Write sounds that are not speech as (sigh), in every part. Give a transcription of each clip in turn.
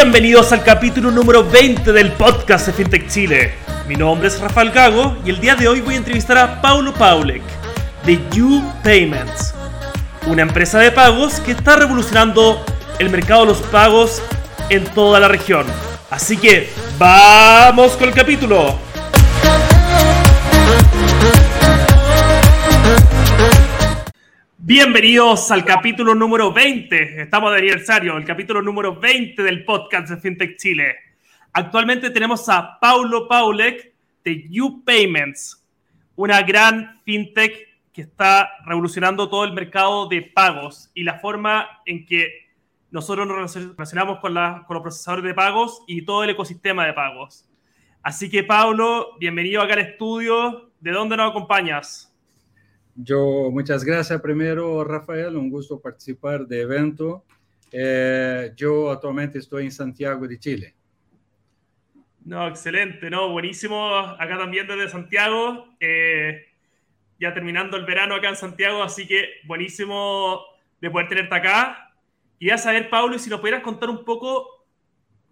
Bienvenidos al capítulo número 20 del podcast de FinTech Chile. Mi nombre es Rafael Gago y el día de hoy voy a entrevistar a Paulo Paulek de You Payments, una empresa de pagos que está revolucionando el mercado de los pagos en toda la región. Así que, ¡vamos con el capítulo! Bienvenidos al capítulo número 20. Estamos de aniversario, el capítulo número 20 del podcast de FinTech Chile. Actualmente tenemos a Paulo Paulek de You Payments, una gran fintech que está revolucionando todo el mercado de pagos y la forma en que nosotros nos relacionamos con, con los procesadores de pagos y todo el ecosistema de pagos. Así que, Paulo, bienvenido acá al estudio. ¿De dónde nos acompañas? Yo, muchas gracias primero, Rafael, un gusto participar de evento. Eh, yo actualmente estoy en Santiago de Chile. No, excelente, no, buenísimo. Acá también desde Santiago, eh, ya terminando el verano acá en Santiago, así que buenísimo de poder tenerte acá. Y a saber, Pablo, si nos pudieras contar un poco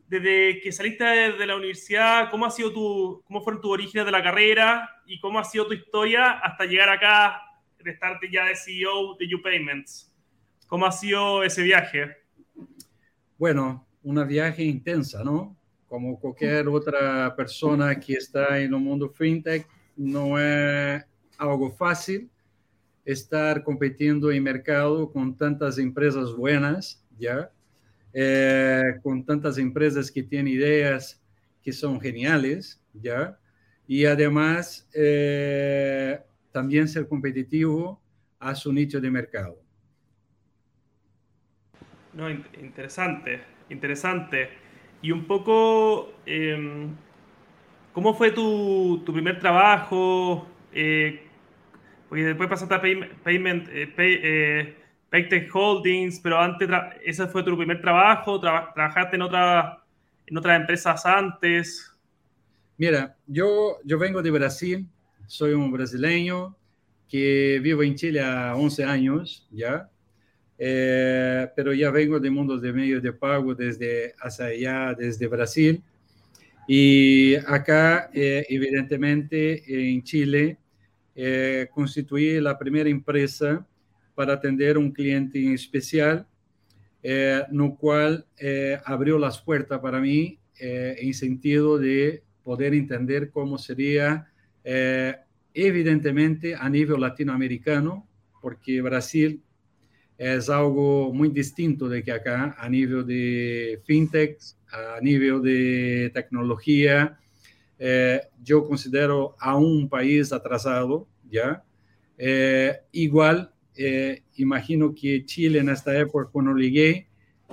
desde que saliste de la universidad, cómo ha sido tu, cómo fueron tus orígenes de la carrera y cómo ha sido tu historia hasta llegar acá de estar ya de CEO de UPayments. ¿Cómo ha sido ese viaje? Bueno, una viaje intensa, ¿no? Como cualquier otra persona que está en el mundo fintech, no es algo fácil estar compitiendo en mercado con tantas empresas buenas, ¿ya? Eh, con tantas empresas que tienen ideas que son geniales, ¿ya? Y además, eh, también ser competitivo a su nicho de mercado. No, interesante, interesante. Y un poco, em, ¿cómo fue tu, tu primer trabajo? Eh, porque después pasaste a Payment, eh, eh, Paytech Holdings, pero antes, ¿ese fue tu primer trabajo? ¿Trabajaste en, otra, en otras empresas antes? Mira, yo, yo vengo de Brasil, soy un brasileño que vivo en Chile a 11 años ya, eh, pero ya vengo de mundos de medios de pago desde hacia allá, desde Brasil. Y acá, eh, evidentemente, en Chile, eh, constituí la primera empresa para atender un cliente en especial, no cual abrió las puertas para mí en sentido de poder entender cómo sería eh, evidentemente a nivel latinoamericano, porque Brasil es algo muy distinto de que acá, a nivel de fintech, a nivel de tecnología. Eh, yo considero a un país atrasado, ¿ya? Eh, igual, imagino que Chile en esta época, cuando llegué,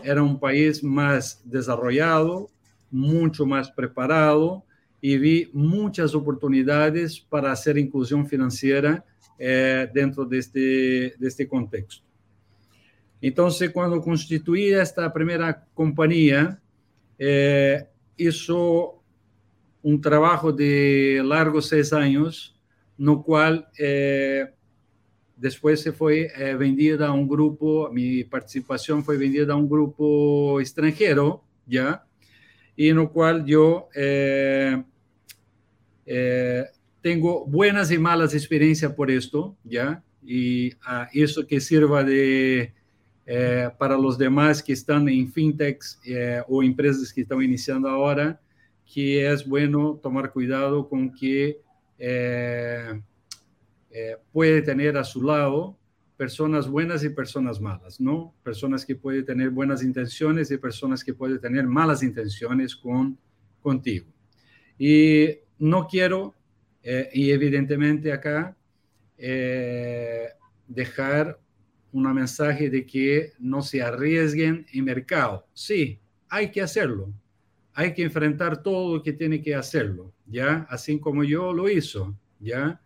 era un país más desarrollado, mucho más preparado, y vi muchas oportunidades para hacer inclusión financiera eh, dentro de este, de este contexto. Entonces, cuando constituí esta primera compañía, eh, hizo un trabajo de largos seis años, no cual eh, después se fue vendida a un grupo, mi participación fue vendida a un grupo extranjero, ¿ya? Y en lo cual yo eh, tengo buenas y malas experiencias por esto, ¿ya? Y a eso que sirva de, eh, para los demás que están en fintechs eh, o empresas que están iniciando ahora, que es bueno tomar cuidado con que puede tener a su lado personas buenas y personas malas, ¿no? Personas que pueden tener buenas intenciones y personas que pueden tener malas intenciones con, contigo. Y no quiero, eh, y evidentemente acá, eh, dejar un mensaje de que no se arriesguen en mercado. Sí, hay que hacerlo. Hay que enfrentar todo lo que tiene que hacerlo, ¿ya? Así como yo lo hizo, ¿ya?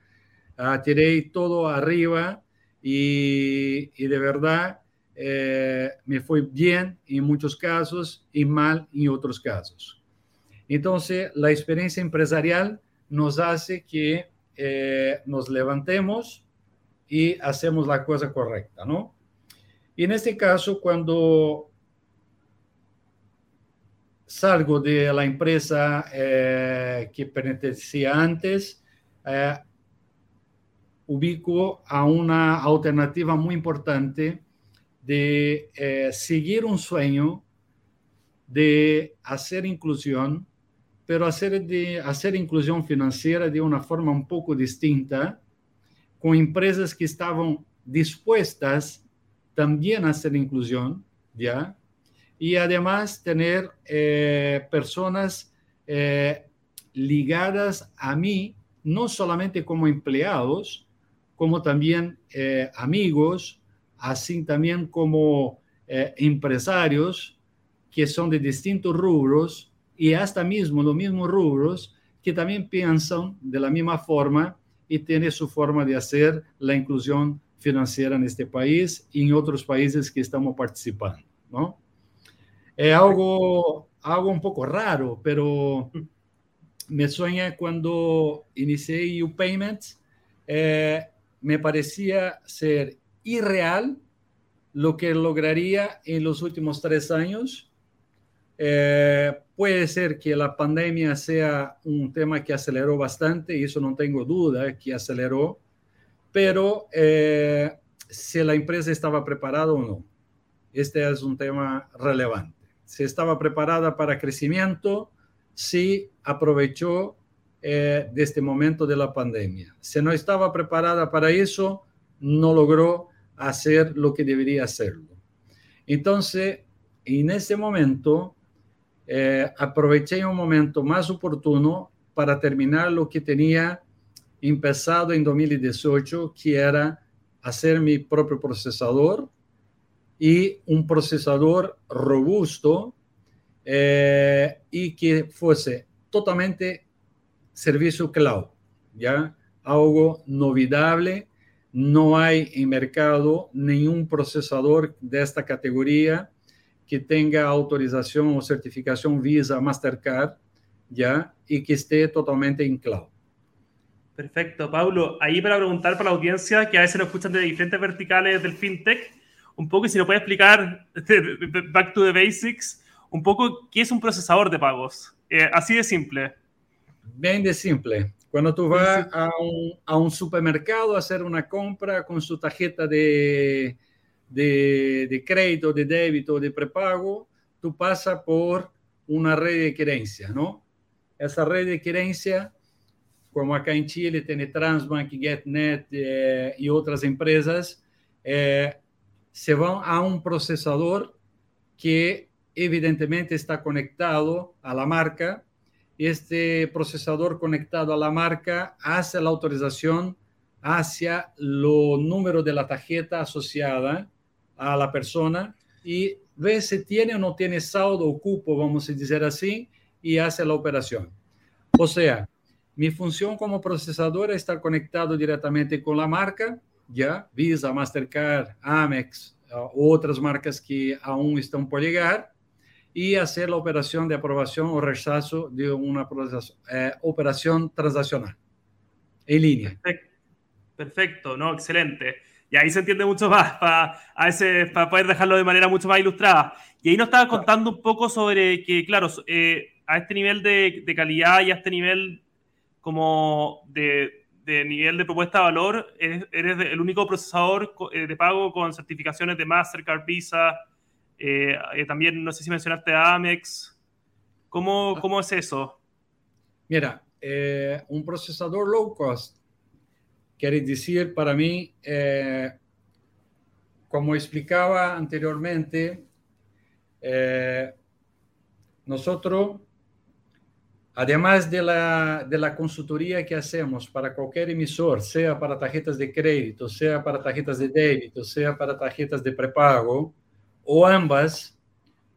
Ah, tiré todo arriba y, de verdad eh, me fue bien en muchos casos y mal en otros casos. Entonces, la experiencia empresarial nos hace que eh, nos levantemos y hacemos la cosa correcta, ¿no? Y en este caso, cuando salgo de la empresa eh, que pertenecía antes, eh, ubico a una alternativa muy importante de eh, seguir un sueño de hacer inclusión, pero hacer, de, hacer inclusión financiera de una forma un poco distinta, con empresas que estaban dispuestas también a hacer inclusión, ¿ya? Y además tener eh, personas eh, ligadas a mí, no solamente como empleados, como también eh, amigos, así también como empresarios que son de distintos rubros y hasta mismo los mismos rubros que también piensan de la misma forma y tienen su forma de hacer la inclusión financiera en este país y en otros países que estamos participando, ¿no? Es algo, algo un poco raro, pero me sueña cuando inicié U-Payments, eh, me parecía ser irreal lo que lograría en los últimos tres años. Eh, puede ser que la pandemia sea un tema que aceleró bastante, y eso no tengo duda que aceleró, pero eh, si la empresa estaba preparada o no. Este es un tema relevante. Si estaba preparada para crecimiento, si aprovechó eh, de este momento de la pandemia. Si no estaba preparada para eso, no logró hacer lo que debería hacerlo. Entonces, en ese momento, eh, aproveché un momento más oportuno para terminar lo que tenía empezado en 2018, que era hacer mi propio procesador y un procesador robusto eh, y que fuese totalmente servicio cloud, ¿ya? Algo novidable, no hay en mercado ningún procesador de esta categoría que tenga autorización o certificación Visa Mastercard, ¿ya? Y que esté totalmente en cloud. Perfecto, Paulo. Ahí para preguntar para la audiencia que a veces nos escuchan de diferentes verticales del fintech, un poco, y si nos puede explicar, (laughs) back to the basics, un poco qué es un procesador de pagos. Eh, así de simple. Bien de simple. Cuando tú vas a un, a un, supermercado a hacer una compra con su tarjeta de, de, de crédito, de débito, de prepago, tú pasas por una red de querencia, ¿no? Esa red de querencia como acá en Chile tiene Transbank, GetNet eh, y otras empresas, eh, se van a un procesador que evidentemente está conectado a la marca. Este procesador conectado a la marca hace la autorización hacia los números de la tarjeta asociada a la persona y ve si tiene o no tiene saldo o cupo, vamos a decir así, y hace la operación. O sea, mi función como procesador es estar conectado directamente con la marca, ya Visa, Mastercard, Amex, uh, otras marcas que aún están por llegar, y hacer la operación de aprobación o rechazo de una eh, operación transaccional en línea. Perfecto. Perfecto, no, excelente. Y ahí se entiende mucho más para, a para poder dejarlo de manera mucho más ilustrada. Y ahí nos estaba contando un poco sobre que, claro, eh, a este nivel de, de, calidad y a este nivel como de, nivel de propuesta de valor, eres, el único procesador eh, de pago con certificaciones de Mastercard, Visa, eh, eh, también no sé si mencionaste Amex. ¿Cómo, ah. cómo es eso? Mira, un procesador low cost quiere decir para mí, como explicaba anteriormente, nosotros Además de la, de la consultoría que hacemos para cualquier emisor, sea para tarjetas de crédito, sea para tarjetas de débito, sea para tarjetas de prepago, o ambas,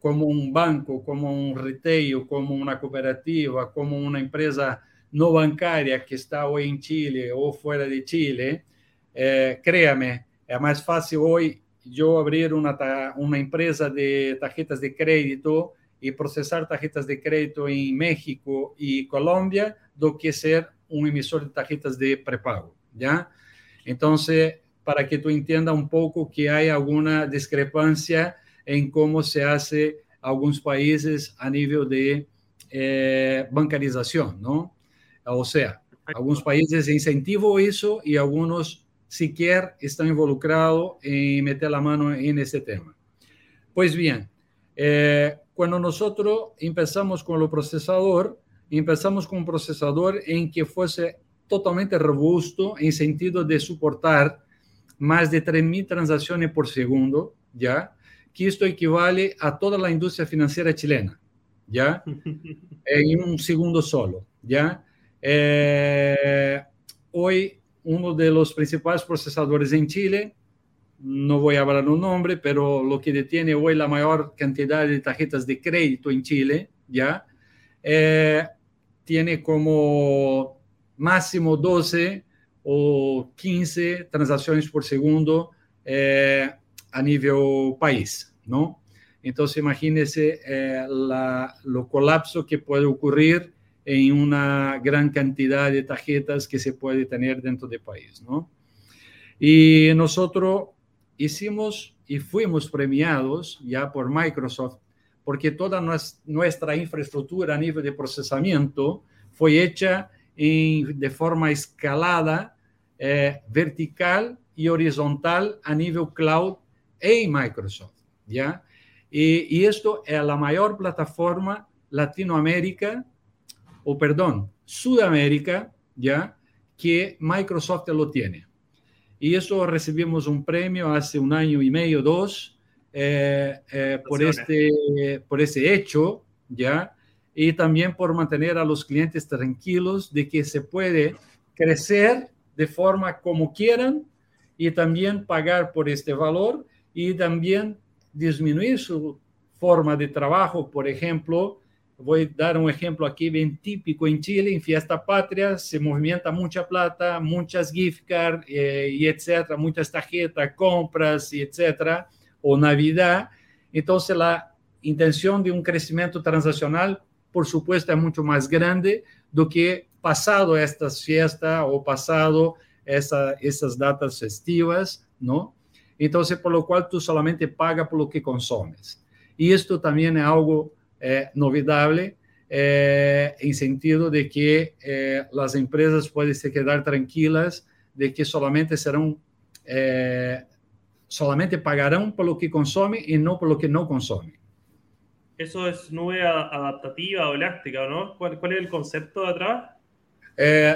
como un banco, como un retail, como una cooperativa, como una empresa no bancaria que está hoy en Chile o fuera de Chile, eh, créame, es más fácil hoy yo abrir una, una empresa de tarjetas de crédito y procesar tarjetas de crédito en México y Colombia do que ser un emisor de tarjetas de prepago, ¿ya? Entonces, para que tú entiendas un poco que hay alguna discrepancia en cómo se hace algunos países a nivel de eh, bancarización, ¿no? O sea, algunos países incentivan eso y algunos siquiera están involucrados en meter la mano en ese tema. Pues bien, eh, cuando nosotros empezamos con el procesador, empezamos con un procesador en que fuese totalmente robusto en sentido de soportar más de 3.000 transacciones por segundo, ¿ya? Que esto equivale a toda la industria financiera chilena, ¿ya? (laughs) en un segundo solo, ¿ya? Eh, hoy uno de los principales procesadores en Chile, no voy a hablar un nombre, pero lo que detiene hoy la mayor cantidad de tarjetas de crédito en Chile, ¿ya? Eh, tiene como máximo 12 o 15 transacciones por segundo eh, a nivel país, ¿no? Entonces, imagínese eh, la, lo colapso que puede ocurrir en una gran cantidad de tarjetas que se puede tener dentro del país, ¿no? Y nosotros hicimos y fuimos premiados ya por Microsoft porque toda nuestra infraestructura a nivel de procesamiento fue hecha de forma escalada, eh, vertical y horizontal a nivel cloud en Microsoft, ¿ya? Y, y, esto es la mayor plataforma Latinoamérica, o perdón, Sudamérica, ¿ya? Que Microsoft lo tiene. Y eso recibimos un premio hace un año y medio, dos, eh, eh, por, este, por ese hecho, ¿ya? y también por mantener a los clientes tranquilos de que se puede crecer de forma como quieran y también pagar por este valor y también disminuir su forma de trabajo. Por ejemplo, voy a dar un ejemplo aquí bien típico en Chile, en Fiesta Patria se movimenta mucha plata, muchas gift cards eh, y etcétera, muchas tarjetas, compras y etcétera, o Navidad. Entonces la intención de un crecimiento transaccional por supuesto, es mucho más grande do que pasado estas fiestas o pasado esa, esas datas festivas, ¿no? Entonces, por lo cual tú solamente pagas por lo que consumes. Y esto también es algo eh, novidable eh, en sentido de que eh, las empresas pueden se quedar tranquilas de que solamente serán, eh, solamente pagarán por lo que consumen y no por lo que no consumen eso es nube adaptativa o elástica, ¿no? ¿Cuál, cuál es el concepto de atrás?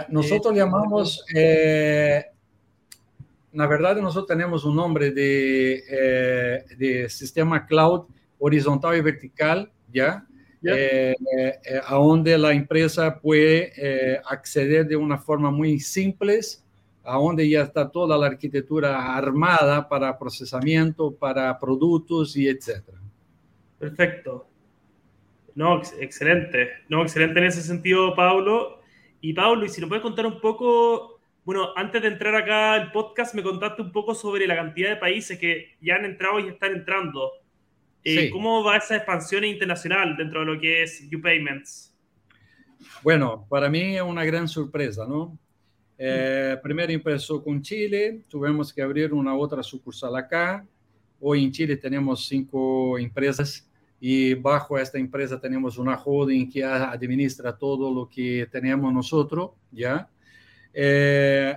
Nosotros llamamos, eh, la verdad nosotros tenemos un nombre de, eh, de sistema cloud horizontal y vertical, ¿ya? a donde la empresa puede acceder de una forma muy simple, a donde ya está toda la arquitectura armada para procesamiento, para productos y etcétera. Perfecto. No, excelente. No, excelente en ese sentido, Pablo. Y Pablo, y si nos puedes contar un poco, bueno, antes de entrar acá al podcast, me contaste un poco sobre la cantidad de países que ya han entrado y están entrando. Eh, ¿Cómo va esa expansión internacional dentro de lo que es UPayments? Bueno, para mí es una gran sorpresa, ¿no? Eh, primero empezó con Chile, tuvimos que abrir una otra sucursal acá. Hoy en Chile tenemos cinco empresas y bajo esta empresa tenemos una holding que administra todo lo que tenemos nosotros, ¿ya? Eh,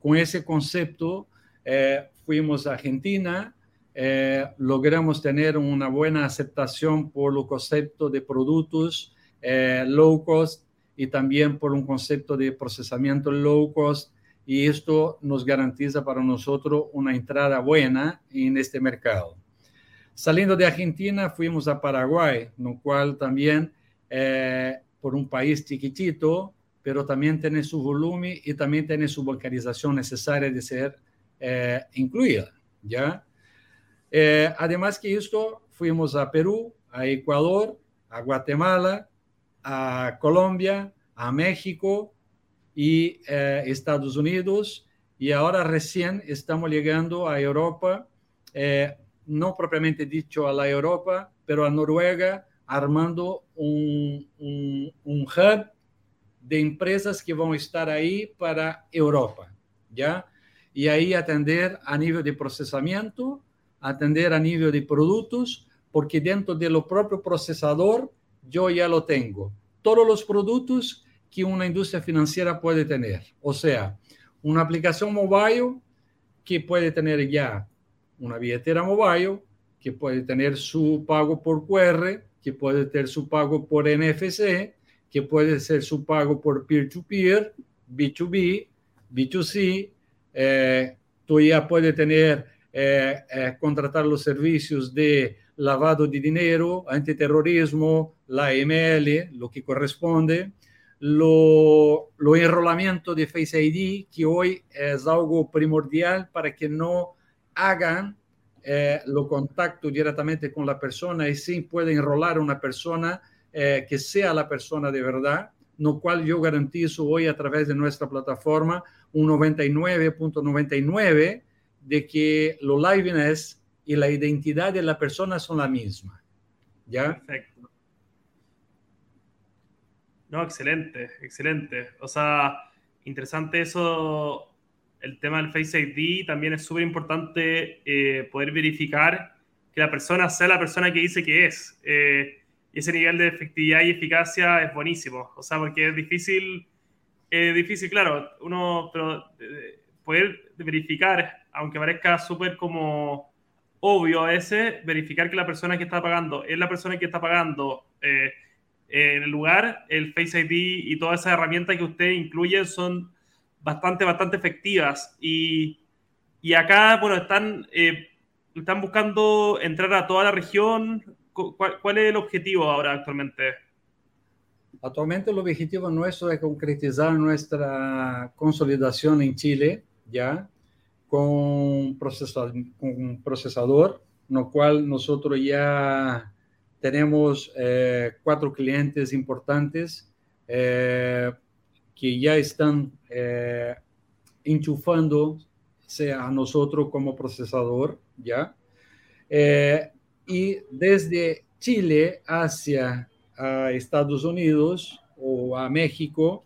con ese concepto eh, fuimos a Argentina, eh, logramos tener una buena aceptación por el concepto de productos low cost y también por un concepto de procesamiento low cost y esto nos garantiza para nosotros una entrada buena en este mercado. Saliendo de Argentina, fuimos a Paraguay, lo cual también, eh, por un país chiquitito, pero también tiene su volumen y también tiene su bancarización necesaria de ser eh, incluida, ¿ya? Eh, además que esto, fuimos a Perú, a Ecuador, a Guatemala, a Colombia, a México y Estados Unidos, y ahora recién estamos llegando a Europa, no propiamente dicho a la Europa, pero a Noruega, armando un, hub de empresas que van a estar ahí para Europa, ¿ya? Y ahí atender a nivel de procesamiento, atender a nivel de productos, porque dentro de lo propio procesador yo ya lo tengo. Todos los productos que una industria financiera puede tener. O sea, una aplicación mobile que puede tener ya una billetera mobile, que puede tener su pago por QR, que puede tener su pago por NFC, que puede ser su pago por peer-to-peer, B2B, B2C. tú ya puedes tener, eh, eh, contratar los servicios de lavado de dinero, antiterrorismo, la ML, lo que corresponde, lo, lo enrolamiento de Face ID, que hoy es algo primordial para que no hagan eh, lo contacto directamente con la persona y sí puede enrolar una persona que sea la persona de verdad, lo cual yo garantizo hoy a través de nuestra plataforma un 99.99 de que lo liveness y la identidad de la persona son la misma. ¿Ya? Perfecto. No, excelente, excelente. O sea, interesante eso, el tema del Face ID. También es súper importante eh, poder verificar que la persona sea la persona que dice que es. Eh, ese nivel de efectividad y eficacia es buenísimo. O sea, porque es difícil, es difícil, claro, uno, pero eh, poder verificar, aunque parezca súper como obvio a veces verificar que la persona que está pagando es la persona que está pagando eh, en el lugar, el Face ID y todas esas herramientas que usted incluye son bastante, bastante efectivas. Y, y acá, bueno, están, eh, están buscando entrar a toda la región. ¿Cuál, ¿Cuál, es el objetivo ahora actualmente? Actualmente el objetivo nuestro es concretizar nuestra consolidación en Chile, ¿ya? Con un procesador, no cual nosotros ya tenemos eh, cuatro clientes importantes eh, que ya están eh, enchufándose a nosotros como procesador, ¿ya? Eh, y desde Chile hacia Estados Unidos o a México,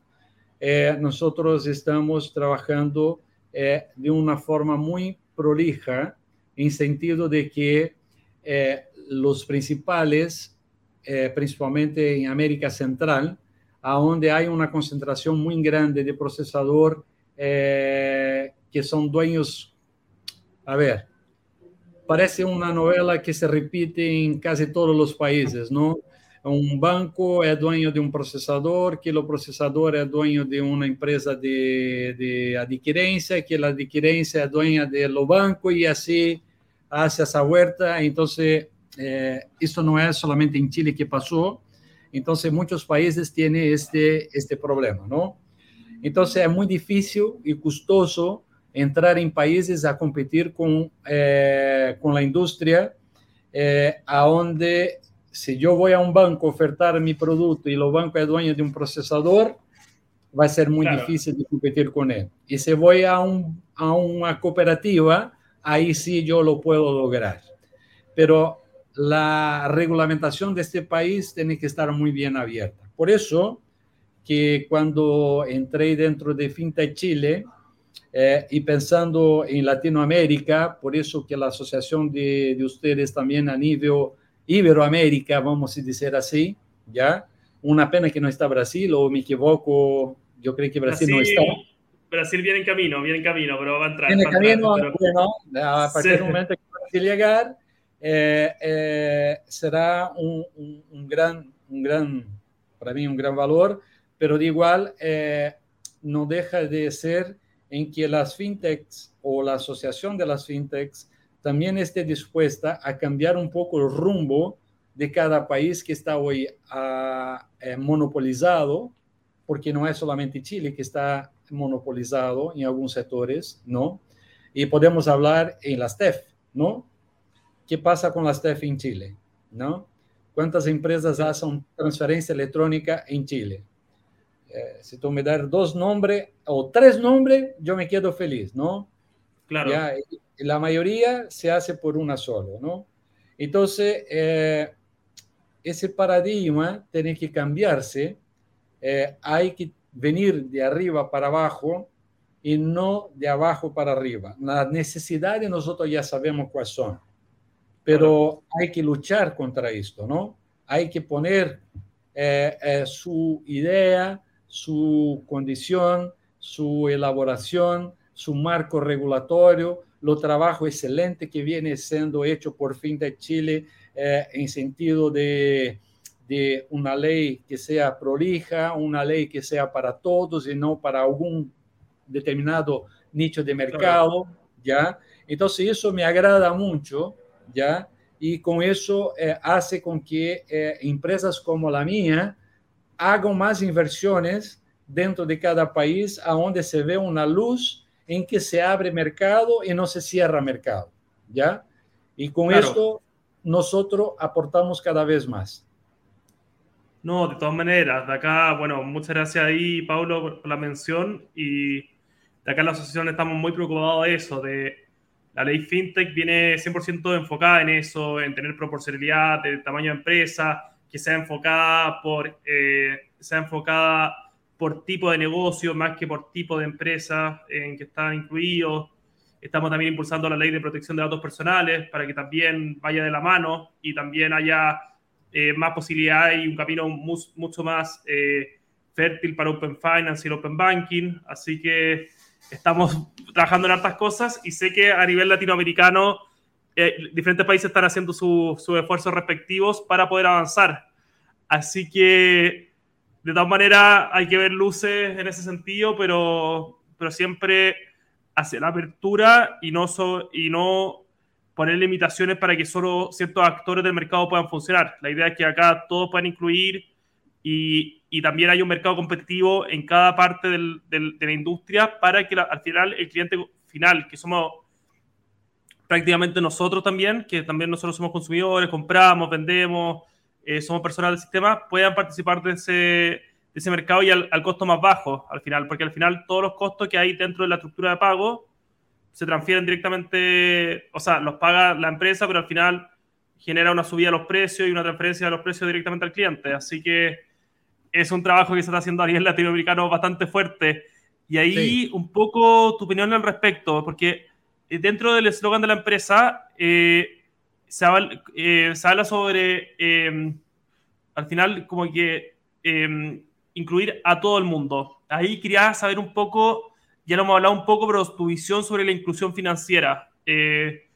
nosotros estamos trabajando eh, de una forma muy prolija, en sentido de que eh, los principales, eh, principalmente en América Central, donde hay una concentración muy grande de procesador eh, que son dueños, a ver, parece una novela que se repite en casi todos los países, ¿no? Um banco é dono de um processador, que o processador é dono de uma empresa de, de adquirência, que a adquirência é dona do banco e assim hace essa vuelta. Então, eh, isso não é somente em Chile que passou. Então, muitos países têm este, este problema, não? Então, é muito difícil e custoso entrar em países a competir com, eh, com a indústria, eh, aonde si yo voy a un banco a ofertar mi producto y el banco es dueño de un procesador, va a ser muy claro. difícil de competir con él. Y si voy a, un, a una cooperativa, ahí sí yo lo puedo lograr. Pero la regulamentación de este país tiene que estar muy bien abierta. Por eso que cuando entré dentro de FinTech Chile eh, y pensando en Latinoamérica, por eso que la asociación de, de ustedes también a nivel Iberoamérica, vamos a decir así, ¿ya? Una pena que no está Brasil, o me equivoco, yo creo que Brasil, Brasil no está. Brasil viene en camino, viene en camino, pero va a entrar. Viene en camino, pero... bueno, a partir sí. del momento que Brasil llegar, eh, eh, será un, un, un, gran, un gran, para mí un gran valor, pero de igual eh, no deja de ser en que las fintechs o la asociación de las fintechs también esté dispuesta a cambiar un poco el rumbo de cada país que está hoy a, eh, monopolizado, porque no es solamente Chile que está monopolizado en algunos sectores, ¿no? Y podemos hablar en las TEF, ¿no? ¿Qué pasa con las TEF en Chile? ¿No? ¿Cuántas empresas hacen transferencia electrónica en Chile? Eh, si tú me das dos nombres o tres nombres, yo me quedo feliz, ¿no? Claro. Ya, la mayoría se hace por una sola, ¿no? Entonces, eh, ese paradigma tiene que cambiarse, eh, hay que venir de arriba para abajo y no de abajo para arriba. Las necesidades nosotros ya sabemos cuáles son, pero hay que luchar contra esto, ¿no? Hay que poner eh, eh, su idea, su condición, su elaboración, su marco regulatorio, lo trabajo excelente que viene siendo hecho por fin de Chile eh, en sentido de, de, una ley que sea prolija, una ley que sea para todos y no para algún determinado nicho de mercado, ¿ya? Entonces eso me agrada mucho, ¿ya? Y con eso eh, hace con que eh, empresas como la mía hagan más inversiones dentro de cada país, a donde se ve una luz en que se abre mercado y no se cierra mercado, ¿ya? Y con esto nosotros aportamos cada vez más. No, de todas maneras, de acá, bueno, muchas gracias ahí, Pablo, por la mención. Y de acá en la asociación estamos muy preocupados de eso, de la ley FinTech viene 100% enfocada en eso, en tener proporcionalidad de tamaño de empresa, que sea enfocada por, eh, sea enfocada por tipo de negocio más que por tipo de empresa en que está incluido. Estamos también impulsando la ley de protección de datos personales para que también vaya de la mano y también haya eh, más posibilidades y un camino mucho más eh, fértil para Open Finance y el Open Banking. Así que estamos (laughs) trabajando en hartas cosas y sé que a nivel latinoamericano eh, diferentes países están haciendo sus esfuerzos respectivos para poder avanzar. Así que, de todas maneras, hay que ver luces en ese sentido, pero, pero siempre hacia la apertura y no, y no poner limitaciones para que solo ciertos actores del mercado puedan funcionar. La idea es que acá todos puedan incluir y, y también hay un mercado competitivo en cada parte del, de la industria para que al final el cliente final, que somos prácticamente nosotros también, que también nosotros somos consumidores, compramos, vendemos, eh, somos personal del sistema, puedan participar de ese, de ese mercado y al, al, costo más bajo al final, porque al final todos los costos que hay dentro de la estructura de pago se transfieren directamente, o sea, los paga la empresa, pero al final genera una subida de los precios y una transferencia de los precios directamente al cliente. Así que es un trabajo que se está haciendo a nivel latinoamericano bastante fuerte. Y ahí sí. un poco tu opinión al respecto, porque eh, dentro del eslogan de la empresa eh, eh, se, habla, sobre, eh, al final, como que eh, incluir a todo el mundo. Ahí quería saber un poco ya lo hemos hablado un poco, pero tu visión sobre la inclusión financiera. Eh,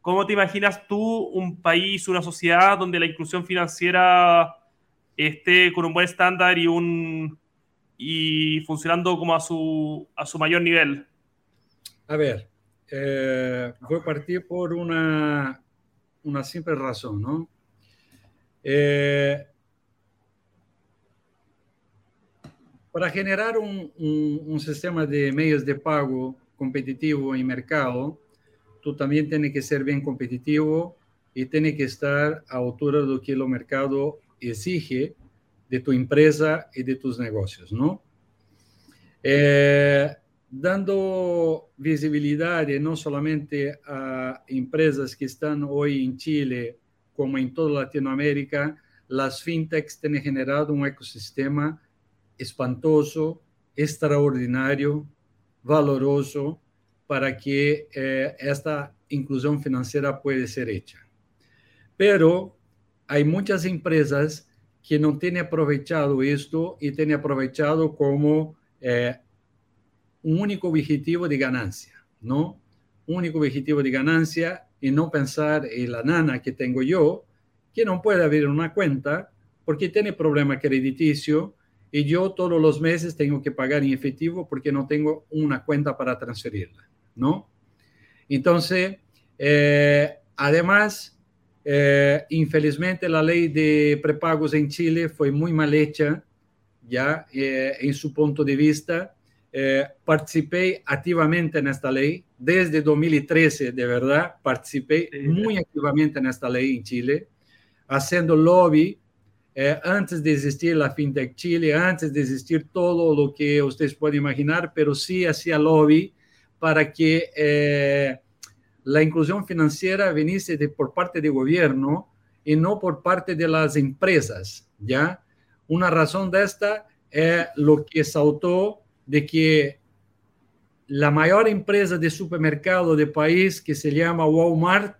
¿Cómo te imaginas tú un país, una sociedad donde la inclusión financiera esté con un buen estándar y, un, y funcionando como a su, a su mayor nivel? A ver, eh, voy a partir por una, una simple razón, ¿no? Eh, Para generar un, un, sistema de medios de pago competitivo en mercado, tú también tienes que ser bien competitivo y tienes que estar a altura de lo que el mercado exige de tu empresa y de tus negocios, ¿no? Eh, dando visibilidad no solamente a empresas que están hoy en Chile, como en toda Latinoamérica, las fintechs tienen generado un ecosistema espantoso, extraordinario, valoroso para que eh, esta inclusión financiera puede ser hecha. Pero hay muchas empresas que no tienen aprovechado esto y tienen aprovechado como eh, un único objetivo de ganancia, ¿no? Un único objetivo de ganancia y no pensar en la nana que tengo yo, que no puede abrir una cuenta porque tiene problema crediticio, y yo todos los meses tengo que pagar en efectivo porque no tengo una cuenta para transferirla, ¿no? Entonces, eh, además, eh, infelizmente la ley de prepagos en Chile fue muy mal hecha, ya eh, en su punto de vista. Participé activamente en esta ley desde 2013, de verdad, participé muy activamente en esta ley en Chile, haciendo lobby eh, antes de existir la FinTech Chile, antes de existir todo lo que ustedes pueden imaginar, pero sí hacía lobby para que eh, la inclusión financiera viniese de, por parte del gobierno y no por parte de las empresas, ¿ya? Una razón de esta es lo que saltó de que la mayor empresa de supermercado del país, que se llama Walmart,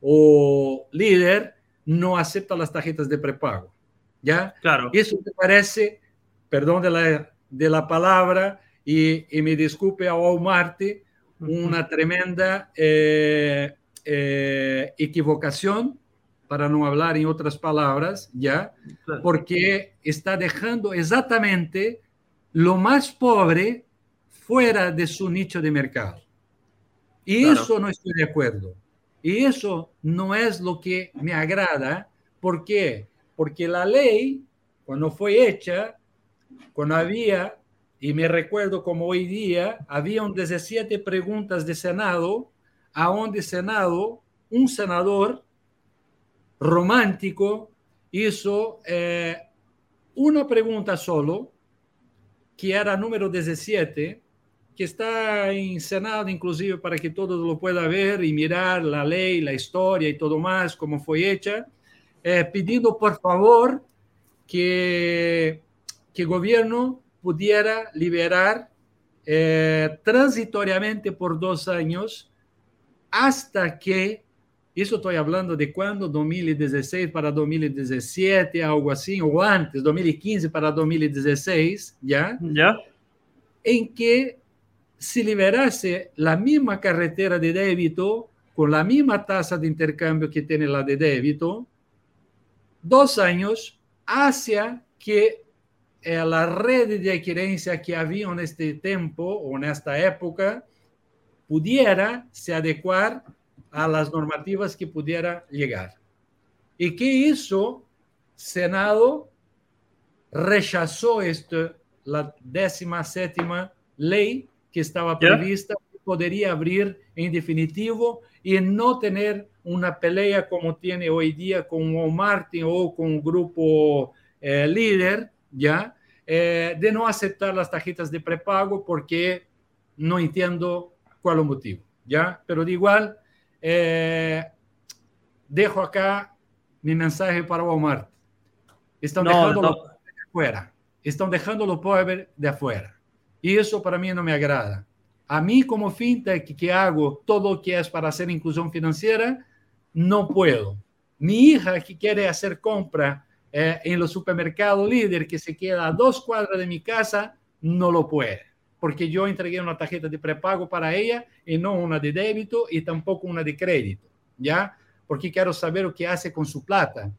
o líder no acepta las tarjetas de prepago. ¿Ya? Claro. Eso te parece, perdón de la, de la palabra, y, y me disculpe a Walmart, una tremenda eh, eh, equivocación, para no hablar en otras palabras, ¿ya? Porque está dejando exactamente lo más pobre fuera de su nicho de mercado. Y Claro. eso no estoy de acuerdo. Y eso no es lo que me agrada. ¿Por qué? Porque la ley, cuando fue hecha, cuando había, y me recuerdo como hoy día, había un 17 preguntas de Senado, a donde Senado, un senador romántico, hizo eh, una pregunta solo, que era número 17, que está en Senado, inclusive para que todos lo puedan ver y mirar la ley, la historia y todo más, cómo fue hecha, eh, pidiendo por favor que, que el gobierno pudiera liberar eh, transitoriamente por dos años hasta que, eso estoy hablando de cuando, 2016 para 2017, algo así, o antes, 2015 para 2016, ¿ya? ¿Ya? en que se liberase la misma carretera de débito con la misma tasa de intercambio que tiene la de débito, dos años hacia que eh, la red de adquirencia que había en este tiempo o en esta época pudiera se adecuar a las normativas que pudiera llegar. ¿Y qué hizo? Senado rechazó esto, la décima séptima ley que estaba prevista, que podría abrir en definitivo y no tener una pelea como tiene hoy día con Walmart o con un grupo eh, líder, ¿ya? Eh, de no aceptar las tarjetas de prepago porque no entiendo cuál es el motivo, ¿ya? Pero de igual, eh, dejo acá mi mensaje para Walmart. Están No, dejando no. de afuera. Están dejando lo pobre de afuera. Y eso para mí no me agrada. A mí como fintech que hago todo lo que es para hacer inclusión financiera, no puedo. Mi hija que quiere hacer compra eh, en los supermercados líder que se queda a dos cuadras de mi casa, no lo puede. Porque yo entregué una tarjeta de prepago para ella y no una de débito y tampoco una de crédito, ¿ya? Porque quiero saber lo que hace con su plata,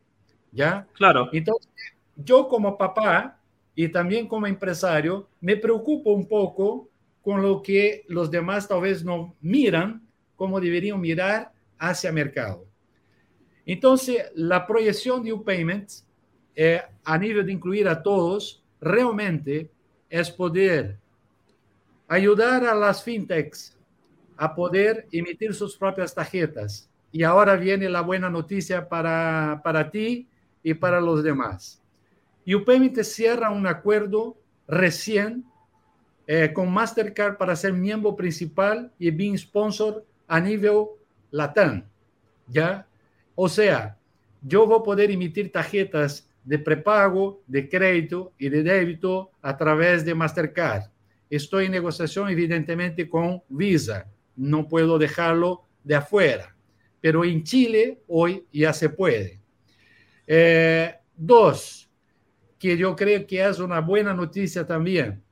¿ya? Claro. Entonces, yo como papá y también como empresario, me preocupo un poco con lo que los demás tal vez no miran como deberían mirar hacia mercado. Entonces, la proyección de U-Payments eh, a nivel de incluir a todos, realmente es poder ayudar a las fintechs a poder emitir sus propias tarjetas. Y ahora viene la buena noticia para, para ti y para los demás. UPayment cierra un acuerdo recién eh, con Mastercard para ser miembro principal y being sponsor a nivel Latam. ¿Ya? O sea, yo voy a poder emitir tarjetas de prepago, de crédito y de débito a través de Mastercard. Estoy en negociación, evidentemente, con Visa. No puedo dejarlo de afuera. Pero en Chile hoy ya se puede. Eh, dos, que yo creo que es una buena noticia también.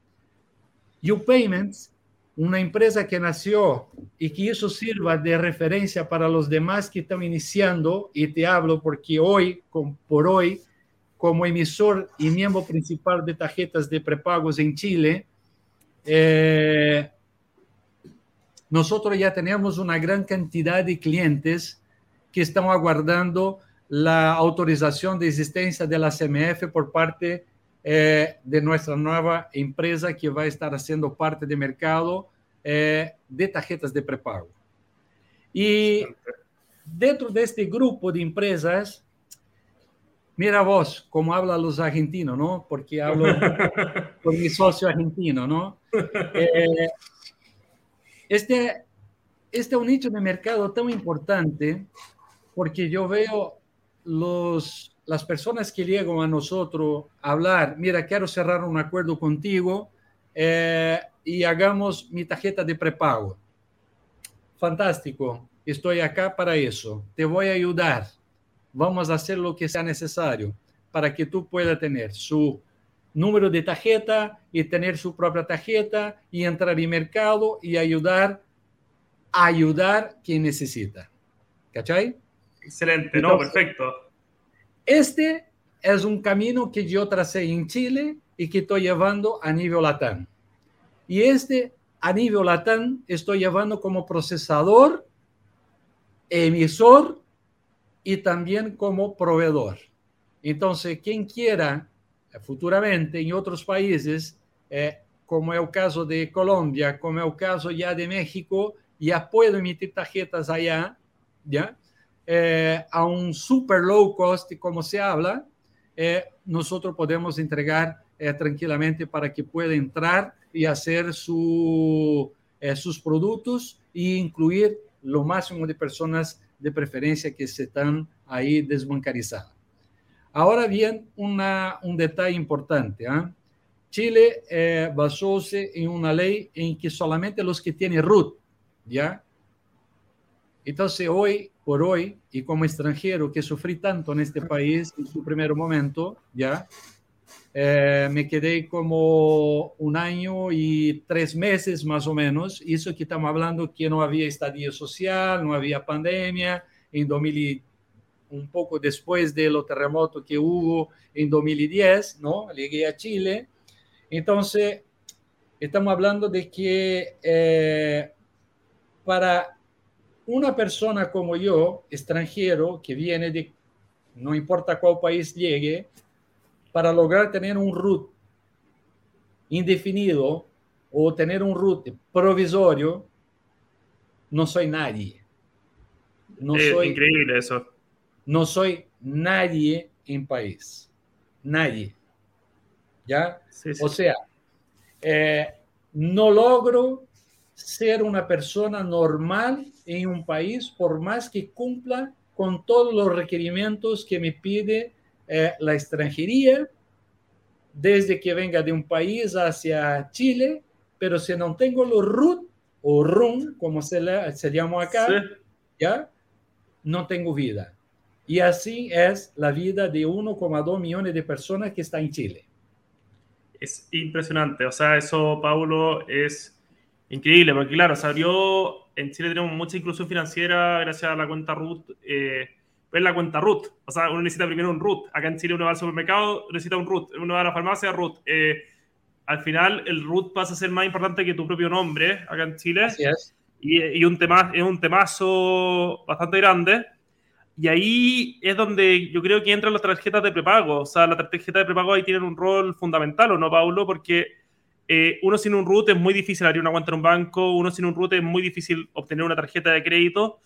UPayments, una empresa que nació y que eso sirva de referencia para los demás que están iniciando, y te hablo porque hoy, por hoy, como emisor y miembro principal de tarjetas de prepagos en Chile, eh, nosotros ya tenemos una gran cantidad de clientes que están aguardando la autorización de existencia de la CMF por parte eh, de nuestra nueva empresa que va a estar haciendo parte de mercado eh, de tarjetas de prepago. Y dentro de este grupo de empresas, mira vos cómo hablan los argentinos, ¿no? Porque hablo (laughs) con mi socio argentino, ¿no? Eh, este, este es un nicho de mercado tan importante porque yo veo los, las personas que llegan a nosotros a hablar, mira, quiero cerrar un acuerdo contigo eh, y hagamos mi tarjeta de prepago. Fantástico, estoy acá para eso, te voy a ayudar. Vamos a hacer lo que sea necesario para que tú puedas tener su número de tarjeta y tener su propia tarjeta y entrar en mercado y ayudar a ayudar quien necesita. ¿Cachai? Excelente, no, perfecto. Este es un camino que yo tracé en Chile y que estoy llevando a nivel latán. Y este a nivel latán estoy llevando como procesador, emisor y también como proveedor. Entonces, quien quiera eh, futuramente en otros países, eh, como es el caso de Colombia, como es el caso ya de México, ya puedo emitir tarjetas allá, ¿ya? Eh, a un super low cost, como se habla, nosotros podemos entregar tranquilamente para que pueda entrar y hacer su, sus productos e incluir lo máximo de personas de preferencia que se están ahí desbancarizadas. Ahora bien, una, un detalle importante. ¿eh? Chile eh, basóse en una ley en que solamente los que tienen RUT, ¿ya? Entonces, hoy por hoy, y como extranjero que sufrí tanto en este país en su primer momento, ¿ya? Eh, me quedé como un año y tres meses más o menos. Eso que estamos hablando que no había estadía social, no había pandemia. En 2000, un poco después de lo terremoto que hubo en 2010, ¿no? Llegué a Chile. Entonces, estamos hablando de que eh, para una persona como yo, extranjero, que viene de, no importa cuál país llegue, para lograr tener un root indefinido o tener un root provisorio, no soy nadie. No soy, increíble eso no soy nadie en país. Nadie. ¿Ya? O sea, eh, no logro ser una persona normal en un país por más que cumpla con todos los requerimientos que me pide eh, la extranjería, desde que venga de un país hacia Chile, pero si no tengo los RUT o RUN, como se, le, se llama acá, ¿ya? No tengo vida. Y así es la vida de 1,2 millones de personas que está en Chile. Es impresionante. O sea, eso, Paulo, es increíble, porque claro, se abrió, en Chile tenemos mucha inclusión financiera gracias a la cuenta RUT. Eh, pues la cuenta RUT. O sea, uno necesita primero un RUT. Acá en Chile uno va al supermercado, necesita un RUT. Uno va a la farmacia, RUT. Eh, al final, el RUT pasa a ser más importante que tu propio nombre acá en Chile. Así es. Y, y un tema, es un temazo bastante grande. Y ahí es donde yo creo que entran las tarjetas de prepago. O sea, las tarjetas de prepago ahí tienen un rol fundamental, ¿o no, Paulo? Porque eh, uno sin un root es muy difícil abrir una cuenta en un banco, uno sin un root es muy difícil obtener una tarjeta de crédito,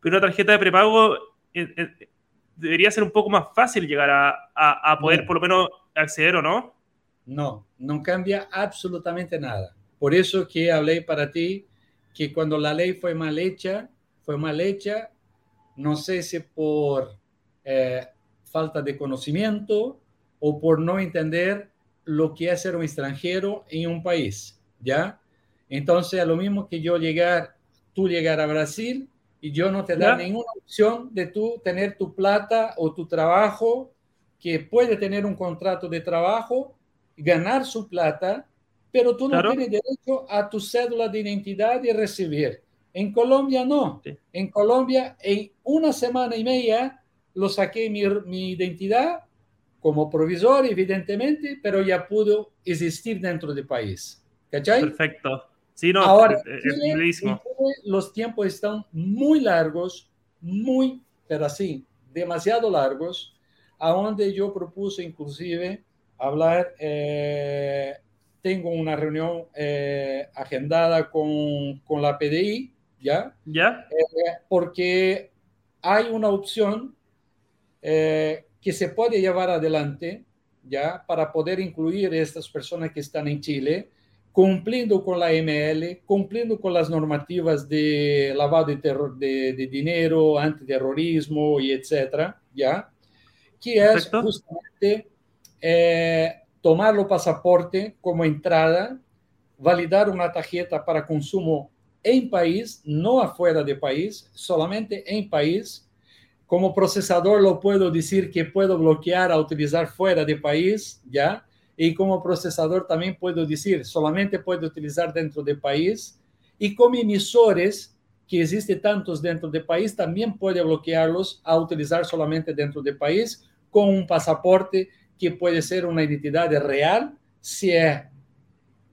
pero una tarjeta de prepago debería ser un poco más fácil llegar a, a, poder por lo menos acceder, ¿o no? No, no cambia absolutamente nada. Por eso que hablé para ti que cuando la ley fue mal hecha, fue mal hecha no sé si por eh, falta de conocimiento o por no entender lo que es ser un extranjero en un país, ¿ya? Entonces, a lo mismo que yo llegar, tú llegar a Brasil y yo no te da ninguna opción de tú tener tu plata o tu trabajo, que puede tener un contrato de trabajo, ganar su plata, pero tú no tienes derecho a tu cédula de identidad y recibir. En Colombia no. En Colombia, en una semana y media, lo saqué mi, mi identidad como provisor, evidentemente, pero ya pudo existir dentro del país. ¿Cachai? Perfecto. Sí, no, Ahora, es, los tiempos están muy largos, muy, pero así, demasiado largos, a donde yo propuse inclusive hablar, eh, tengo una reunión eh, agendada con, con la PDI, ¿ya? ¿Ya? Eh, porque hay una opción eh, que se puede llevar adelante, ¿ya? Para poder incluir a estas personas que están en Chile, cumpliendo con la ML, cumpliendo con las normativas de lavado de, de, de dinero, antiterrorismo y etcétera, ¿ya? Que es justamente eh, tomar el pasaporte como entrada, validar una tarjeta para consumo en país, no afuera de país, solamente en país, como procesador lo puedo decir que puedo bloquear a utilizar fuera de país, ¿ya? Y como procesador también puedo decir, solamente puedo utilizar dentro del país. Y como emisores, que existen tantos dentro del país, también puede bloquearlos a utilizar solamente dentro del país con un pasaporte que puede ser una identidad real, si es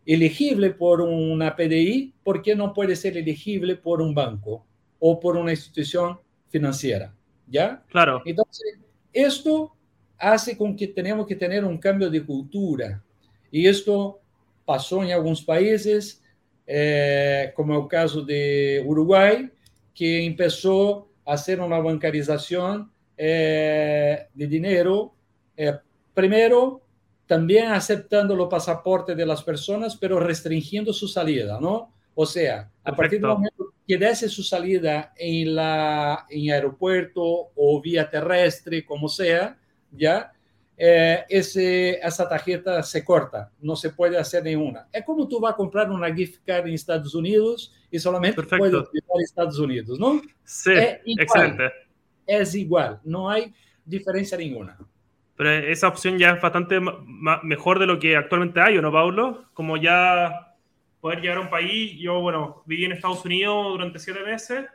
elegible por una PDI, ¿por qué no puede ser elegible por un banco o por una institución financiera? ¿Ya? Claro. Entonces, esto hace con que tenemos que tener un cambio de cultura. Y esto pasó en algunos países, eh, como el caso de Uruguay, que empezó a hacer una bancarización eh, de dinero, eh, primero también aceptando los pasaportes de las personas, pero restringiendo su salida, ¿no? O sea, a partir del momento que dese su salida en, la, en aeropuerto o vía terrestre, como sea, ¿ya? Eh, ese, esa tarjeta se corta, no se puede hacer ninguna. Es como tú vas a comprar una gift card en Estados Unidos y solamente Perfecto. puedes utilizar Estados Unidos, ¿no? Sí, es igual, excelente. Es igual, no hay diferencia ninguna. Pero esa opción ya es bastante mejor de lo que actualmente hay, ¿o no, Pablo? Como ya poder llegar a un país. Yo, bueno, viví en Estados Unidos durante siete meses.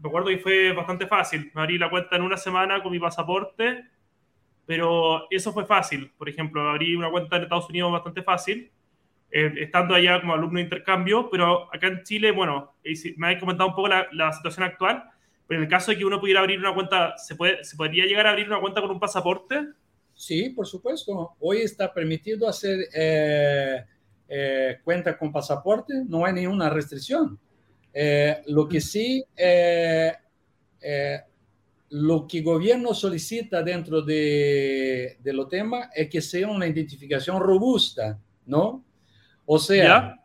Me acuerdo que fue bastante fácil. Me abrí la cuenta en una semana con mi pasaporte pero eso fue fácil. Por ejemplo, abrí una cuenta en Estados Unidos bastante fácil, eh, estando allá como alumno de intercambio, pero acá en Chile, bueno, me habéis comentado un poco la, la, situación actual, pero en el caso de que uno pudiera abrir una cuenta, ¿se, puede, ¿se podría llegar a abrir una cuenta con un pasaporte? Sí, por supuesto. Hoy está permitido hacer eh, eh, cuenta con pasaporte, no hay ninguna restricción. Eh, lo que sí eh, lo que el gobierno solicita dentro de, de lo tema es que sea una identificación robusta, ¿no? O sea, ¿Ya?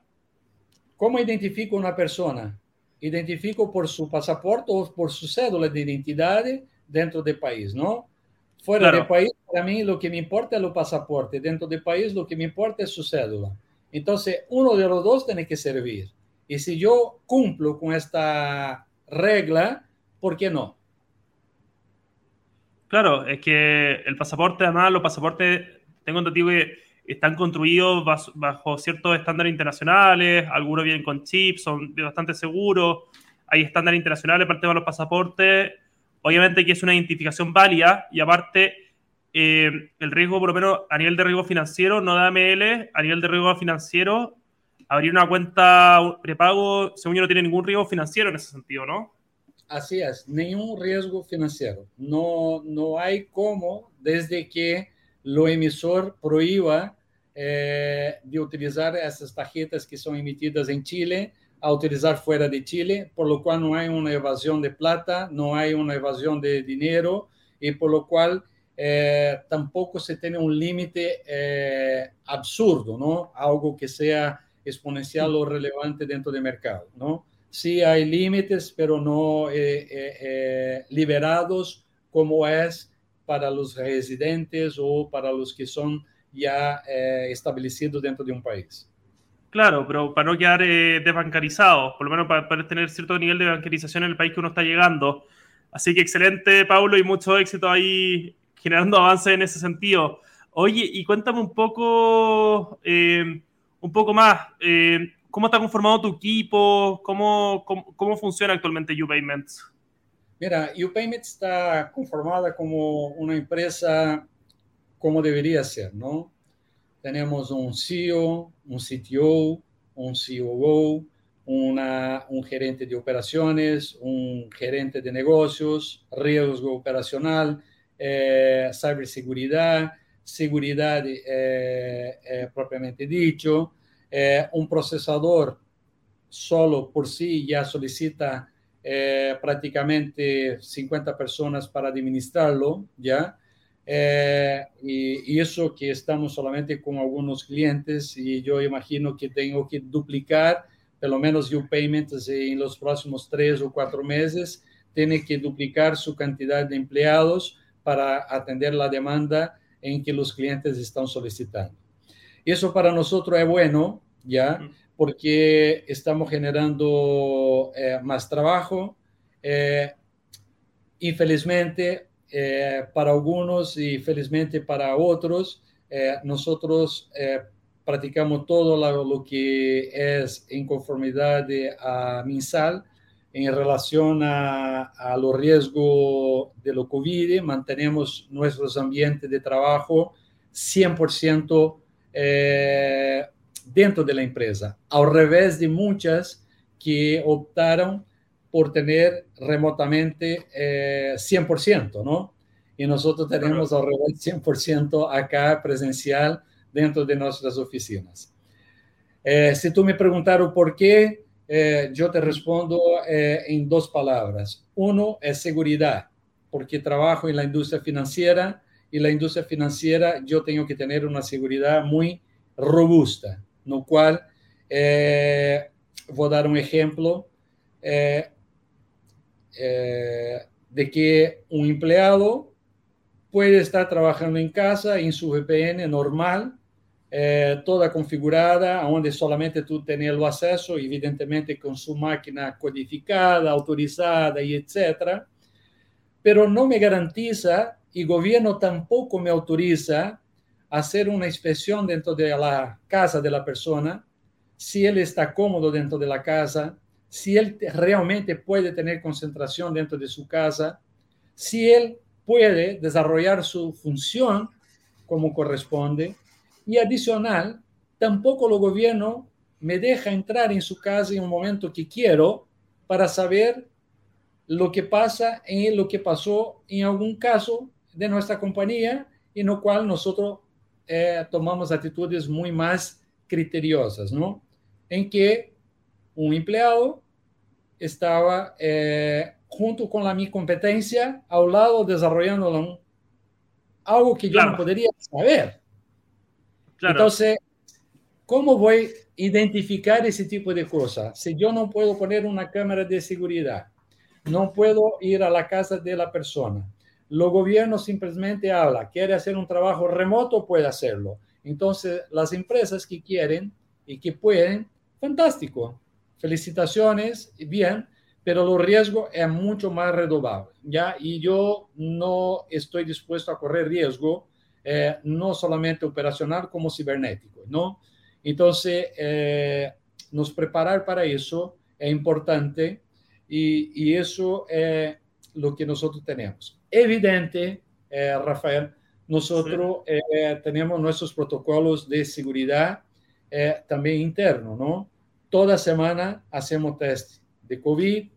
¿cómo identifico una persona? Identifico por su pasaporte o por su cédula de identidad dentro del país, ¿no? Fuera Claro. del país, para mí lo que me importa es el pasaporte. Dentro del país, lo que me importa es su cédula. Entonces, uno de los dos tiene que servir. Y si yo cumplo con esta regla, ¿por qué no? Claro, es que el pasaporte, además, los pasaportes, tengo entendido que están construidos bajo, ciertos estándares internacionales, algunos vienen con chips, son bastante seguros, hay estándares internacionales para el de los pasaportes, obviamente que es una identificación válida y aparte eh, el riesgo, por lo menos a nivel de riesgo financiero, no da AML, a nivel de riesgo financiero, abrir una cuenta prepago, según yo, no tiene ningún riesgo financiero en ese sentido, ¿no? Así es, ningún riesgo financiero. No, no hay cómo, desde que lo emisor prohíba eh, de utilizar esas tarjetas que son emitidas en Chile a utilizar fuera de Chile, por lo cual no hay una evasión de plata, no hay una evasión de dinero y por lo cual eh, tampoco se tiene un límite eh, absurdo, ¿no? Algo que sea exponencial o relevante dentro del mercado, ¿no? Sí hay límites, pero no eh, eh, eh, liberados como es para los residentes o para los que son ya establecidos dentro de un país. Claro, pero para no quedar eh, desbancarizados, por lo menos para, tener cierto nivel de bancarización en el país que uno está llegando. Así que excelente, Pablo, y mucho éxito ahí generando avances en ese sentido. Oye, y cuéntame un poco, un poco más. ¿Cómo está conformado tu equipo? ¿Cómo, cómo, cómo funciona actualmente UPayments? Mira, UPayments está conformada como una empresa como debería ser, ¿no? Tenemos un CEO, un CTO, un COO, una, un gerente de operaciones, un gerente de negocios, riesgo operacional, eh, ciberseguridad, seguridad eh, eh, propiamente dicho, eh, un procesador solo por sí ya solicita eh, prácticamente 50 personas para administrarlo, ¿ya? Eh, y, eso que estamos solamente con algunos clientes y yo imagino que tengo que duplicar, pelo menos UPayments en los próximos tres o cuatro meses, tiene que duplicar su cantidad de empleados para atender la demanda en que los clientes están solicitando. Eso para nosotros es bueno, ¿ya? Porque estamos generando eh, más trabajo. Eh, infelizmente, eh, para algunos y felizmente para otros, eh, nosotros eh, practicamos todo lo, que es en conformidad a MinSal en relación a, a los riesgos de lo COVID. Mantenemos nuestros ambientes de trabajo 100% dentro de la empresa, al revés de muchas que optaron por tener remotamente 100%, eh, ¿no? Y nosotros tenemos alrededor 100% acá presencial dentro de nuestras oficinas. Eh, si tú me preguntaron por qué, eh, yo te respondo en dos palabras. Uno es seguridad, porque trabajo en la industria financiera y la industria financiera yo tengo que tener una seguridad muy robusta, no cual voy a dar un ejemplo. Eh, de que un empleado puede estar trabajando en casa en su VPN normal, eh, toda configurada, donde solamente tú tienes el acceso, evidentemente con su máquina codificada, autorizada y etcétera, pero no me garantiza y gobierno tampoco me autoriza hacer una inspección dentro de la casa de la persona, si él está cómodo dentro de la casa, si él realmente puede tener concentración dentro de su casa, si él puede desarrollar su función como corresponde. Y adicional, tampoco el gobierno me deja entrar en su casa en un momento que quiero para saber lo que pasa en lo que pasó en algún caso de nuestra compañía, en lo cual nosotros eh, tomamos actitudes muy más criteriosas, ¿no? En que un empleado estaba eh, junto con la mi competencia al lado desarrollando algo que yo no podría saber. Entonces, ¿cómo voy a identificar ese tipo de cosas? Si yo no puedo poner una cámara de seguridad, no puedo ir a la casa de la persona, los gobiernos simplemente habla, quiere hacer un trabajo remoto, puede hacerlo. Entonces, las empresas que quieren y que pueden, fantástico, felicitaciones, bien, pero el riesgo es mucho más redoblado, ¿ya? Y yo no estoy dispuesto a correr riesgo, eh, no solamente operacional como cibernético, ¿no? Entonces, eh, nos preparar para eso es importante y, y, eso es lo que nosotros tenemos. Evidente, eh, Rafael, nosotros tenemos nuestros protocolos de seguridad también interno, ¿no? Toda semana hacemos test de COVID,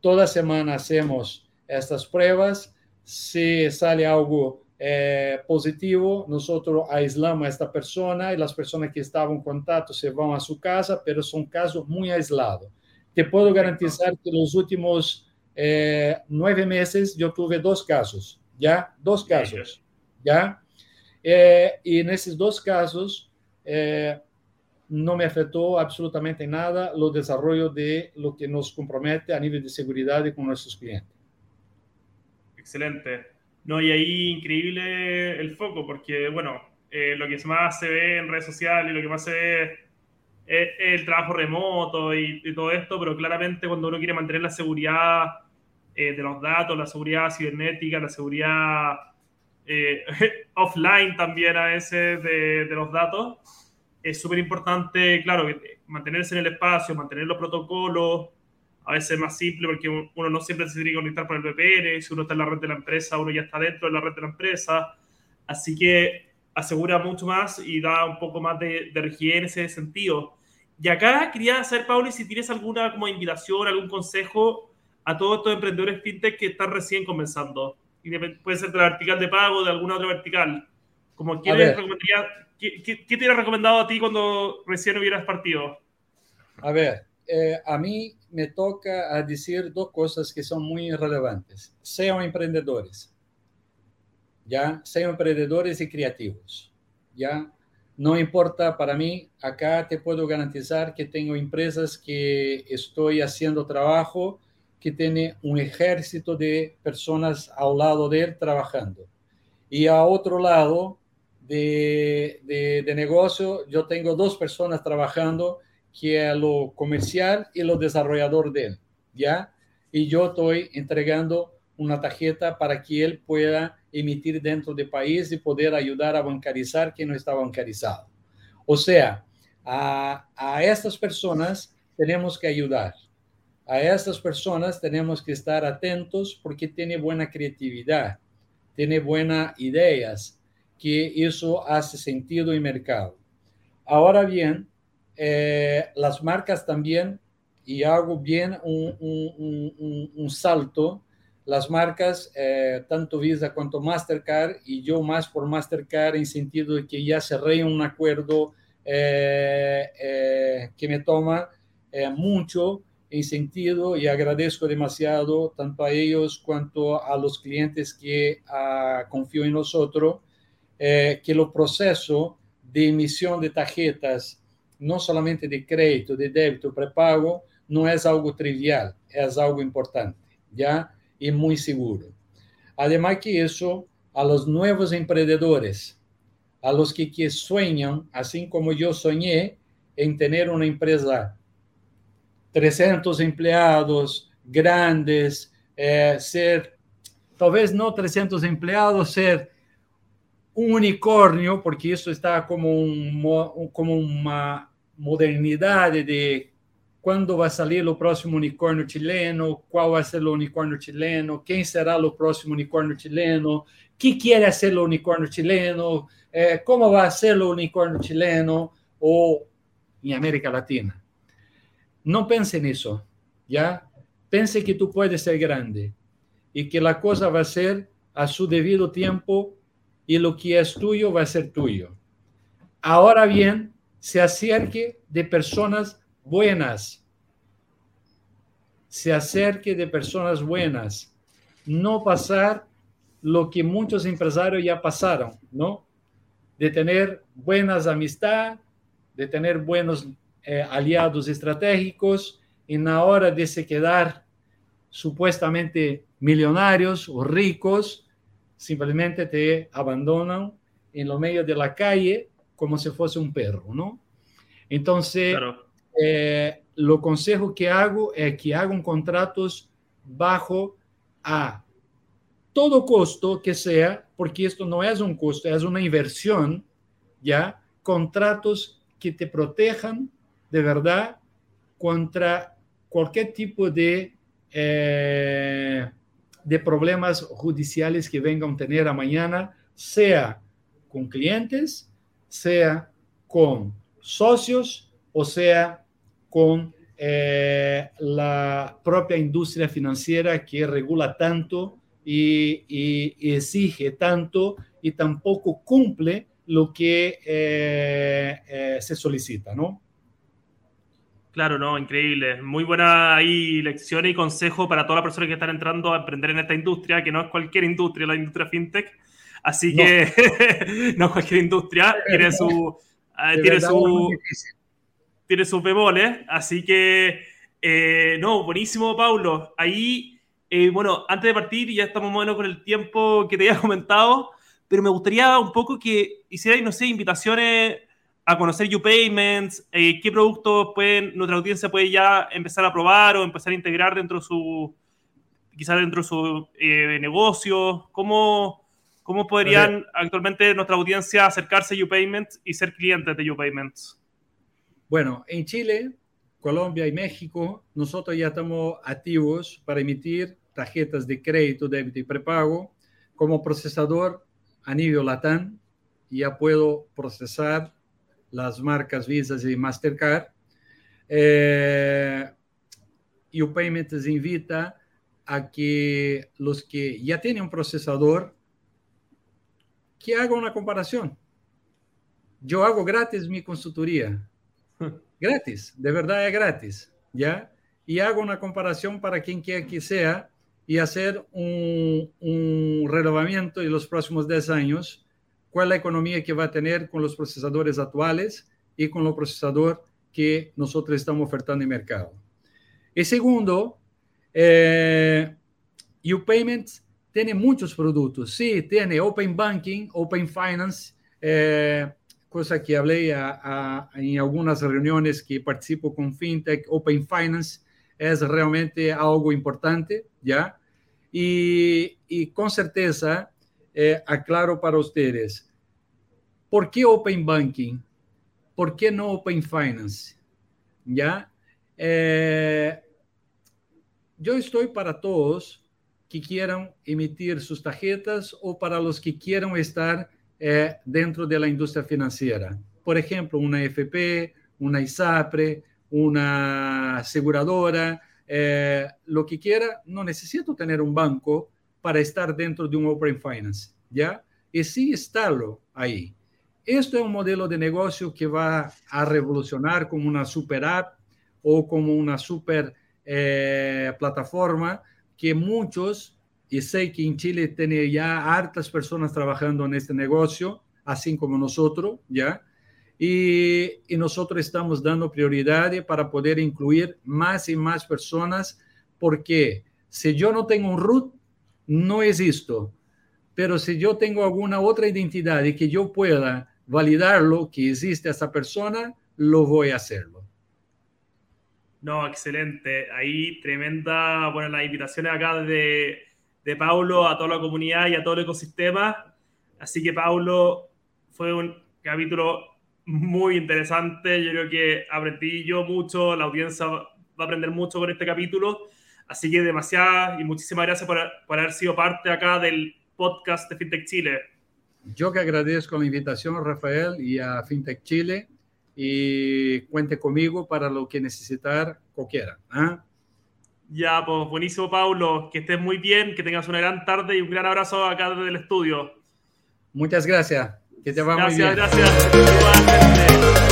toda semana hacemos estas pruebas. Si sale algo eh, positivo, nosotros aislamos a esta persona y las personas que estaban en contacto se van a su casa, pero son casos muy aislados. Te puedo garantizar que los últimos eh, nueve meses yo tuve dos casos, ¿ya? Dos casos, ¿ya? Eh, y en esos dos casos, no me afectó absolutamente nada lo desarrollo de lo que nos compromete a nivel de seguridad con nuestros clientes. Excelente. No, y ahí increíble el foco, porque, bueno, eh, lo que más se ve en redes sociales y lo que más se ve es, el trabajo remoto y, todo esto, pero claramente cuando uno quiere mantener la seguridad eh, de los datos, la seguridad cibernética, la seguridad eh, (laughs) offline también a veces de, de los datos, es súper importante, claro, mantenerse en el espacio, mantener los protocolos, a veces es más simple porque uno no siempre se tiene que conectar por el VPN, si uno está en la red de la empresa, uno ya está dentro de la red de la empresa, así que asegura mucho más y da un poco más de, de rigidez en ese sentido. Y acá quería saber, Pauli, si tienes alguna como invitación, algún consejo a todos estos emprendedores fintech que están recién comenzando. Y puede ser de la vertical de pago, de alguna otra vertical. Como quieres recomendaría ¿Qué, te hubiera recomendado a ti cuando recién hubieras partido? A ver, eh, a mí me toca decir dos cosas que son muy relevantes. Sean emprendedores, ¿ya? Sean emprendedores y creativos, ¿ya? No importa para mí, acá te puedo garantizar que tengo empresas que estoy haciendo trabajo que tiene un ejército de personas al lado de él trabajando. Y a otro lado, de, de, negocio, yo tengo dos personas trabajando, que es lo comercial y lo desarrollador de él, ¿ya? Y yo estoy entregando una tarjeta para que él pueda emitir dentro del país y poder ayudar a bancarizar quien no está bancarizado. O sea, a, a estas personas tenemos que ayudar. A estas personas tenemos que estar atentos porque tiene buena creatividad, tiene buenas ideas, que eso hace sentido en mercado. Ahora bien, eh, las marcas también, y hago bien un, un, un, un salto, las marcas, eh, tanto Visa cuanto Mastercard, y yo más por Mastercard en sentido de que ya cerré un acuerdo eh, que me toma mucho en sentido y agradezco demasiado tanto a ellos cuanto a los clientes que uh, confío en nosotros, eh, que el proceso de emisión de tarjetas, no solamente de crédito, de débito, prepago, no es algo trivial, es algo importante, ¿ya? Y muy seguro. Además que eso, a los nuevos emprendedores, a los que, que sueñan, así como yo soñé, en tener una empresa 300 empleados grandes, eh, ser, talvez no 300 empleados, ser un unicornio, porque eso está como, un, como una modernidad de cuándo va a salir el próximo unicornio chileno, cuál va a ser el unicornio chileno, quién será el próximo unicornio chileno, qué quiere hacer el unicornio chileno, eh, cómo va a ser el unicornio chileno o en América Latina. No pense en eso, ¿ya? Pense que tú puedes ser grande y que la cosa va a ser a su debido tiempo y lo que es tuyo va a ser tuyo. Ahora bien, se acerque de personas buenas. Se acerque de personas buenas. No pasar lo que muchos empresarios ya pasaron, ¿no? De tener buenas amistades, de tener buenos eh, aliados estratégicos y la hora de se quedar supuestamente millonarios o ricos, simplemente te abandonan en lo medio de la calle como si fuese un perro, ¿no? Entonces, eh, lo consejo que hago es que hagan contratos bajo a todo costo que sea, porque esto no es un costo, es una inversión, ¿ya? Contratos que te protejan de verdad contra cualquier tipo de, eh, de problemas judiciales que vengan a tener a mañana, sea con clientes, sea con socios o sea con eh, la propia industria financiera que regula tanto y, exige tanto y tampoco cumple lo que eh, se solicita, ¿no? Claro, no, increíble. Muy buena ahí lección y consejo para todas las personas que están entrando a emprender en esta industria, que no es cualquier industria, la industria fintech. Así que (laughs) no, es cualquier industria, tiene su, eh, tiene su, tiene sus bemoles. Así que, eh, no, buenísimo, Paulo. Ahí, eh, bueno, antes de partir, ya estamos más o menos con el tiempo que te había (laughs) comentado, pero me gustaría un poco que hicierais, no sé, invitaciones a conocer UPayments, eh, qué productos pueden, nuestra audiencia puede ya empezar a probar o empezar a integrar dentro de su, quizás dentro de su eh, negocio, cómo, cómo podrían actualmente nuestra audiencia acercarse a UPayments y ser clientes de UPayments. Bueno, en Chile, Colombia y México, nosotros ya estamos activos para emitir tarjetas de crédito, débito y prepago. Como procesador a nivel LATAM, ya puedo procesar las marcas Visa y Mastercard. Eh, y UPayment invita a que los que ya tienen un procesador, que hagan una comparación. Yo hago gratis mi consultoría. (laughs) Gratis, de verdad es gratis, ¿ya? Y hago una comparación para quien quiera que sea y hacer un, un relevamiento en los próximos 10 años cuál es la economía que va a tener con los procesadores actuales y con los procesadores que nosotros estamos ofertando en mercado. Y segundo, eh, UPayments tiene muchos productos. Sí, tiene Open Banking, Open Finance, eh, cosa que hablé en algunas reuniones que participo con FinTech, Open Finance es realmente algo importante, ¿ya? Y con certeza, eh, aclaro para ustedes, ¿por qué Open Banking? ¿Por qué no Open Finance? ¿Ya? Eh, yo estoy para todos que quieran emitir sus tarjetas o para los que quieran estar eh, dentro de la industria financiera. Por ejemplo, una FP, una ISAPRE, una aseguradora, lo que quiera, no necesito tener un banco para estar dentro de un Open Finance, ¿ya? Y sí estarlo ahí. Esto es un modelo de negocio que va a revolucionar como una super app o como una super eh, plataforma que muchos, y sé que en Chile tiene ya hartas personas trabajando en este negocio, así como nosotros, ¿ya? Y, y, nosotros estamos dando prioridad para poder incluir más y más personas, porque si yo no tengo un root, no existo. Pero si yo tengo alguna otra identidad y que yo pueda validarlo, que existe esa persona, lo voy a hacerlo. No, excelente. Ahí tremenda, bueno, las invitaciones acá de, de Paulo a toda la comunidad y a todo el ecosistema. Así que Paulo, fue un capítulo muy interesante. Yo creo que aprendí yo mucho, la audiencia va a aprender mucho con este capítulo. Así que demasiadas y muchísimas gracias por, por haber sido parte acá del podcast de FinTech Chile. Yo que agradezco la invitación, Rafael, y a FinTech Chile y cuente conmigo para lo que necesitar cualquiera. ¿ah? Ya, pues buenísimo, Paulo. Que estés muy bien, que tengas una gran tarde y un gran abrazo acá desde el estudio. Muchas gracias. Que te va gracias, muy bien. Gracias, gracias.